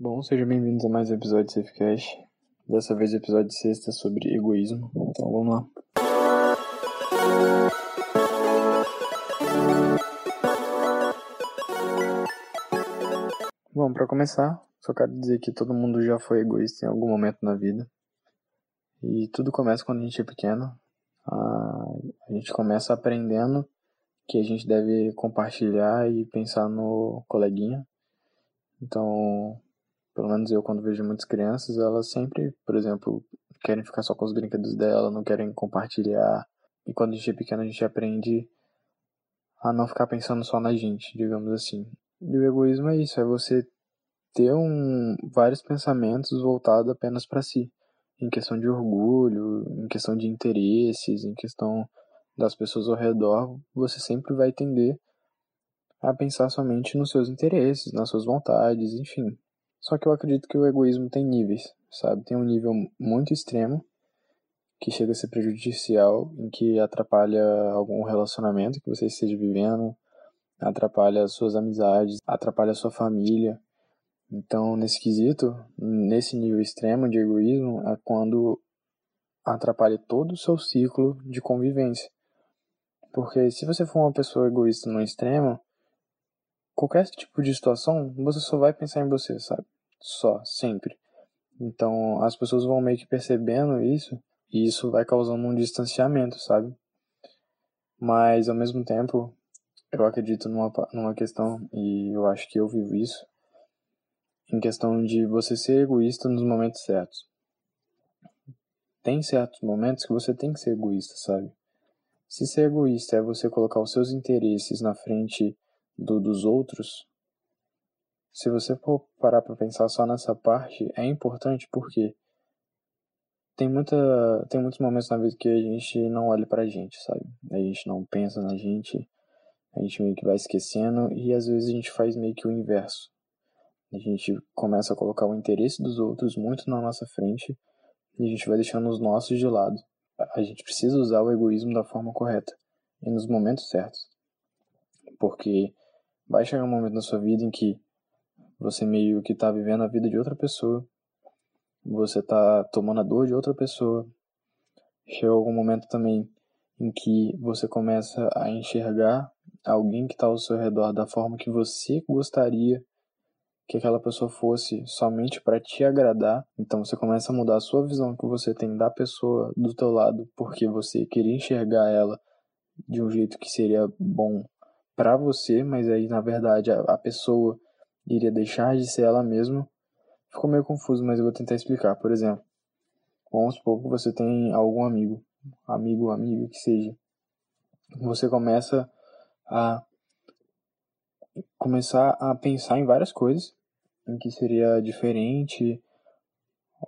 Bom, sejam bem-vindos a mais um episódio de Safecast. Dessa vez episódio sexta sobre egoísmo. Então vamos lá. Bom, para começar, só quero dizer que todo mundo já foi egoísta em algum momento na vida. E tudo começa quando a gente é pequeno. A gente começa aprendendo que a gente deve compartilhar e pensar no coleguinha. Então, pelo menos eu quando vejo muitas crianças, elas sempre, por exemplo, querem ficar só com os brinquedos dela, não querem compartilhar. E quando a gente é pequeno, a gente aprende a não ficar pensando só na gente, digamos assim. E o egoísmo é isso, é você ter um, vários pensamentos voltados apenas para si, em questão de orgulho, em questão de interesses, em questão das pessoas ao redor, você sempre vai tender a pensar somente nos seus interesses, nas suas vontades, enfim. Só que eu acredito que o egoísmo tem níveis, sabe? Tem um nível muito extremo, que chega a ser prejudicial, em que atrapalha algum relacionamento que você esteja vivendo, atrapalha suas amizades, atrapalha sua família. Então, nesse quesito, nesse nível extremo de egoísmo, é quando atrapalha todo o seu ciclo de convivência. Porque se você for uma pessoa egoísta no extremo, qualquer tipo de situação, você só vai pensar em você, sabe? Só, sempre. Então, as pessoas vão meio que percebendo isso, e isso vai causando um distanciamento, sabe? Mas, ao mesmo tempo, eu acredito numa, numa questão, e eu acho que eu vivo isso, em questão de você ser egoísta nos momentos certos. Tem certos momentos que você tem que ser egoísta, sabe? Se ser egoísta é você colocar os seus interesses na frente do dos outros, se você for parar para pensar só nessa parte, é importante porque tem muita tem muitos momentos na vida que a gente não olha pra gente, sabe? A gente não pensa na gente, a gente meio que vai esquecendo e às vezes a gente faz meio que o inverso. A gente começa a colocar o interesse dos outros muito na nossa frente e a gente vai deixando os nossos de lado. A gente precisa usar o egoísmo da forma correta e nos momentos certos. Porque vai chegar um momento na sua vida em que você meio que tá vivendo a vida de outra pessoa, você tá tomando a dor de outra pessoa. Chega algum momento também em que você começa a enxergar alguém que está ao seu redor da forma que você gostaria que aquela pessoa fosse somente para te agradar, então você começa a mudar a sua visão que você tem da pessoa do teu lado, porque você queria enxergar ela de um jeito que seria bom para você, mas aí na verdade a, a, pessoa iria deixar de ser ela mesma. Ficou meio confuso, mas eu vou tentar explicar. Por exemplo, vamos supor que você tem algum amigo, amigo, amigo que seja. Você começa a começar a pensar em várias coisas em que seria diferente,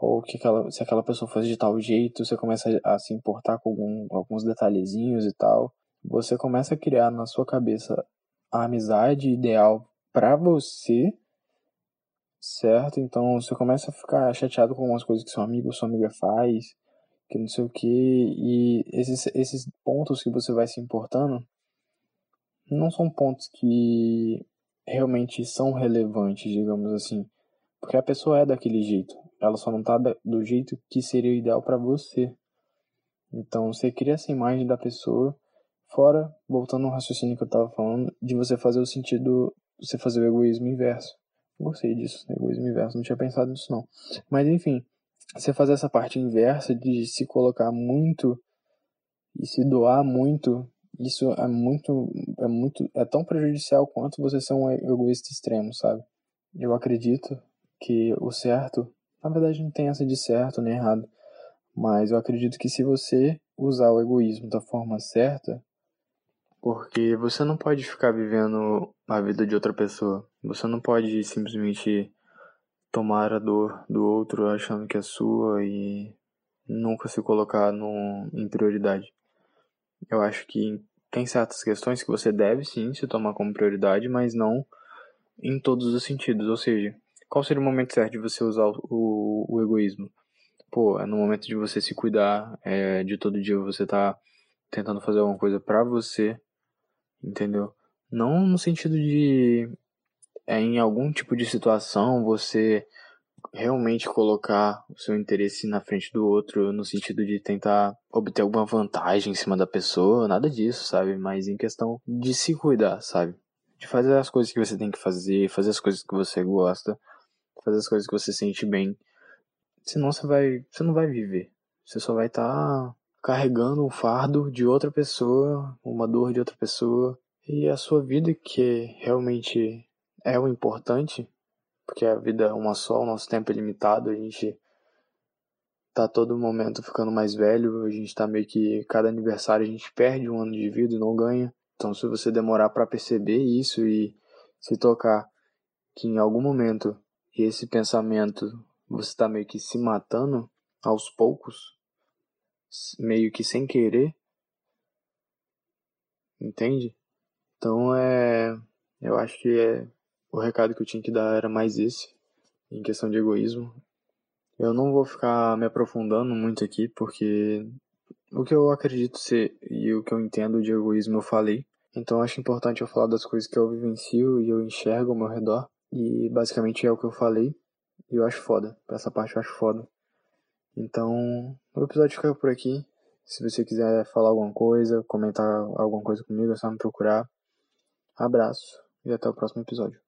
ou que aquela, se aquela pessoa fosse de tal jeito, você começa a se importar com algum, alguns detalhezinhos e tal. Você começa a criar na sua cabeça a amizade ideal para você, certo? Então você começa a ficar chateado com algumas coisas que seu amigo ou sua amiga faz, que não sei o que, e esses, esses pontos que você vai se importando não são pontos que realmente são relevantes, digamos assim. Porque a pessoa é daquele jeito. Ela só não tá do jeito que seria ideal para você. Então você cria essa imagem da pessoa, fora, voltando ao raciocínio que eu tava falando, de você fazer o sentido, você fazer o egoísmo inverso. Gostei disso, egoísmo inverso, não tinha pensado nisso não. Mas enfim, você fazer essa parte inversa de se colocar muito e se doar muito isso é muito, é muito, é tão prejudicial quanto você ser um egoísta extremo, sabe? Eu acredito que o certo, na verdade não tem essa de certo nem errado, mas eu acredito que se você usar o egoísmo da forma certa, porque você não pode ficar vivendo a vida de outra pessoa, você não pode simplesmente tomar a dor do outro achando que é sua e nunca se colocar no, em prioridade. Eu acho que tem certas questões que você deve sim se tomar como prioridade, mas não em todos os sentidos. Ou seja, qual seria o momento certo de você usar o, o, o egoísmo? Pô, é no momento de você se cuidar, é, de todo dia você tá tentando fazer alguma coisa para você, entendeu? Não no sentido de é em algum tipo de situação você realmente colocar o seu interesse na frente do outro no sentido de tentar obter alguma vantagem em cima da pessoa, nada disso, sabe? Mas em questão de se cuidar, sabe? De fazer as coisas que você tem que fazer, fazer as coisas que você gosta, fazer as coisas que você sente bem. Senão você vai, você não vai viver. Você só vai estar tá carregando um fardo de outra pessoa, uma dor de outra pessoa, e a sua vida que realmente é o importante porque a vida é uma só, o nosso tempo é limitado, a gente tá todo momento ficando mais velho, a gente tá meio que cada aniversário a gente perde um ano de vida e não ganha. Então se você demorar para perceber isso e se tocar que em algum momento esse pensamento você tá meio que se matando aos poucos, meio que sem querer, entende? Então é, eu acho que é o recado que eu tinha que dar era mais esse, em questão de egoísmo. Eu não vou ficar me aprofundando muito aqui, porque o que eu acredito ser e o que eu entendo de egoísmo eu falei. Então acho importante eu falar das coisas que eu vivencio e eu enxergo ao meu redor. E basicamente é o que eu falei. E eu acho foda. Essa parte eu acho foda. Então, o episódio fica por aqui. Se você quiser falar alguma coisa, comentar alguma coisa comigo, é só me procurar. Abraço e até o próximo episódio.